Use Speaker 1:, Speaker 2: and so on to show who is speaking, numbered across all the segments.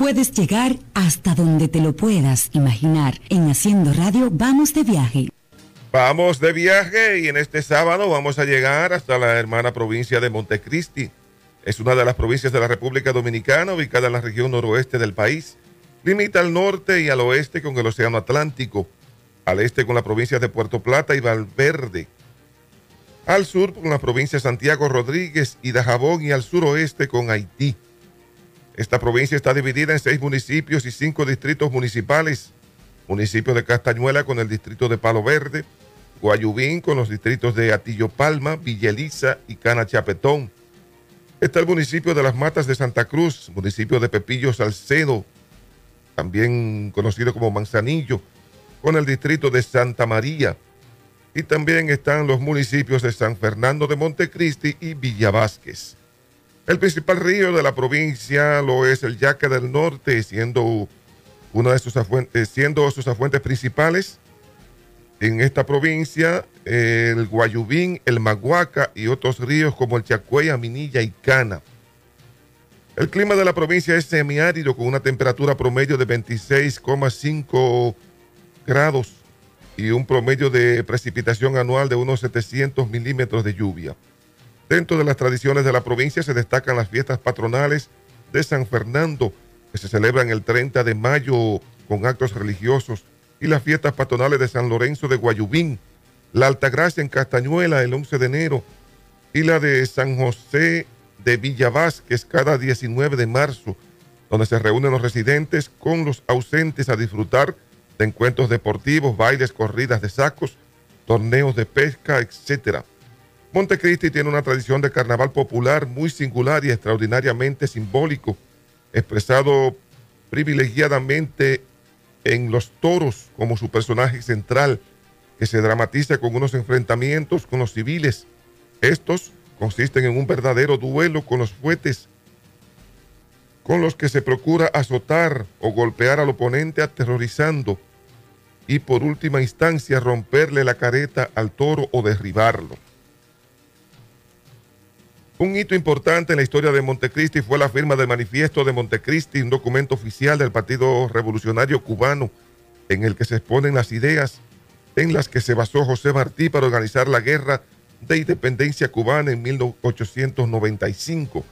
Speaker 1: Puedes llegar hasta donde te lo puedas imaginar. En Haciendo Radio vamos de viaje.
Speaker 2: Vamos de viaje y en este sábado vamos a llegar hasta la hermana provincia de Montecristi. Es una de las provincias de la República Dominicana ubicada en la región noroeste del país. Limita al norte y al oeste con el Océano Atlántico, al este con la provincia de Puerto Plata y Valverde, al sur con la provincia de Santiago Rodríguez y Dajabón y al suroeste con Haití. Esta provincia está dividida en seis municipios y cinco distritos municipales. Municipio de Castañuela con el distrito de Palo Verde, Guayubín con los distritos de Atillo Palma, Villeliza y Cana Chapetón. Está el municipio de Las Matas de Santa Cruz, municipio de Pepillo Salcedo, también conocido como Manzanillo, con el distrito de Santa María. Y también están los municipios de San Fernando de Montecristi y Villa Vázquez. El principal río de la provincia lo es el Yaca del Norte, siendo una de sus afluentes, siendo sus principales en esta provincia el Guayubín, el Maguaca y otros ríos como el Chacuey, Minilla y Cana. El clima de la provincia es semiárido con una temperatura promedio de 26,5 grados y un promedio de precipitación anual de unos 700 milímetros de lluvia. Dentro de las tradiciones de la provincia se destacan las fiestas patronales de San Fernando, que se celebran el 30 de mayo con actos religiosos, y las fiestas patronales de San Lorenzo de Guayubín, la Altagracia en Castañuela el 11 de enero y la de San José de Villa Vázquez cada 19 de marzo, donde se reúnen los residentes con los ausentes a disfrutar de encuentros deportivos, bailes, corridas de sacos, torneos de pesca, etcétera. Montecristi tiene una tradición de carnaval popular muy singular y extraordinariamente simbólico, expresado privilegiadamente en los toros como su personaje central, que se dramatiza con unos enfrentamientos con los civiles. Estos consisten en un verdadero duelo con los fuetes, con los que se procura azotar o golpear al oponente aterrorizando y por última instancia romperle la careta al toro o derribarlo. Un hito importante en la historia de Montecristi fue la firma del manifiesto de Montecristi, un documento oficial del Partido Revolucionario Cubano, en el que se exponen las ideas en las que se basó José Martí para organizar la guerra de independencia cubana en 1895.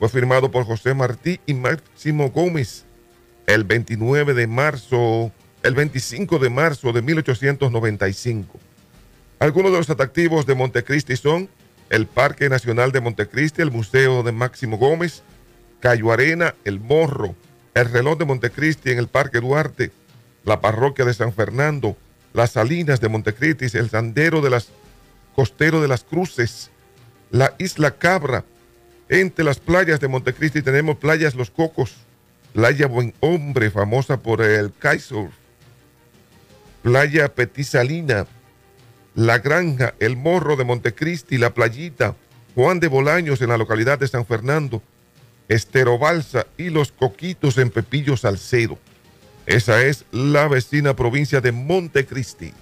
Speaker 2: Fue firmado por José Martí y Máximo Gómez el 29 de marzo, el 25 de marzo de 1895. Algunos de los atractivos de Montecristi son el Parque Nacional de Montecristi, el Museo de Máximo Gómez, Cayo Arena, El Morro, el reloj de Montecristi en el Parque Duarte, la parroquia de San Fernando, las salinas de Montecristi, el sendero de las costero de las cruces, la isla Cabra. Entre las playas de Montecristi tenemos playas Los Cocos, playa Buen Hombre, famosa por el kitesurf, playa Petisalina, la Granja, El Morro de Montecristi, La Playita, Juan de Bolaños en la localidad de San Fernando, Estero Balsa y Los Coquitos en Pepillo Salcedo. Esa es la vecina provincia de Montecristi.